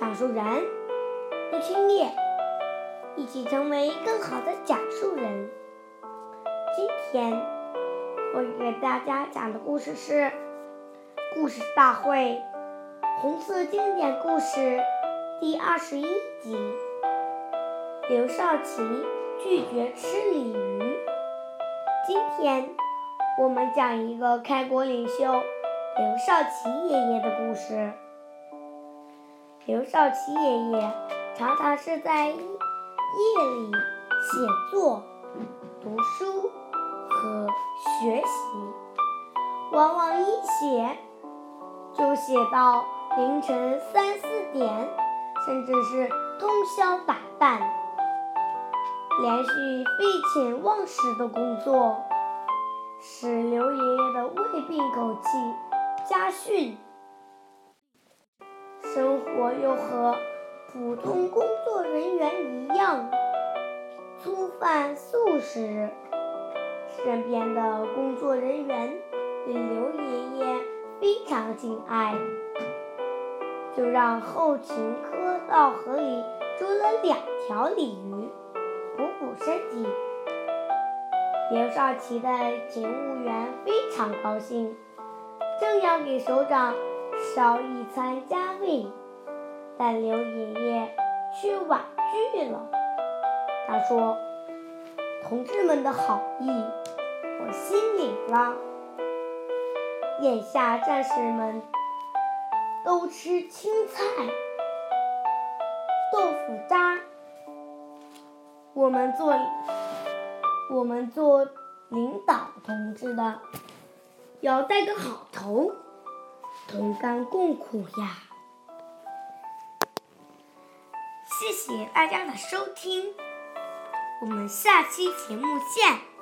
讲述人陆清叶，一起成为更好的讲述人。今天我给大家讲的故事是《故事大会》红色经典故事第二十一集：刘少奇拒绝吃鲤鱼。今天我们讲一个开国领袖。刘少奇爷爷的故事。刘少奇爷爷常常是在夜里写作、读书和学习，往往一写就写到凌晨三四点，甚至是通宵达旦，连续废寝忘食的工作，使刘爷爷的胃病口气。家训，生活又和普通工作人员？一样，粗饭素食。身边的工作人员？对刘爷爷非常敬爱，就让后勤科到河里捉了两条鲤鱼，补补身体。刘少奇的勤务员？非常高兴。正要给首长烧一餐加味，但刘爷爷却婉拒了。他说：“同志们的好意，我心领了。眼下战士们都吃青菜、豆腐渣，我们做我们做领导同志的。”要带个好头，同甘共苦呀！谢谢大家的收听，我们下期节目见。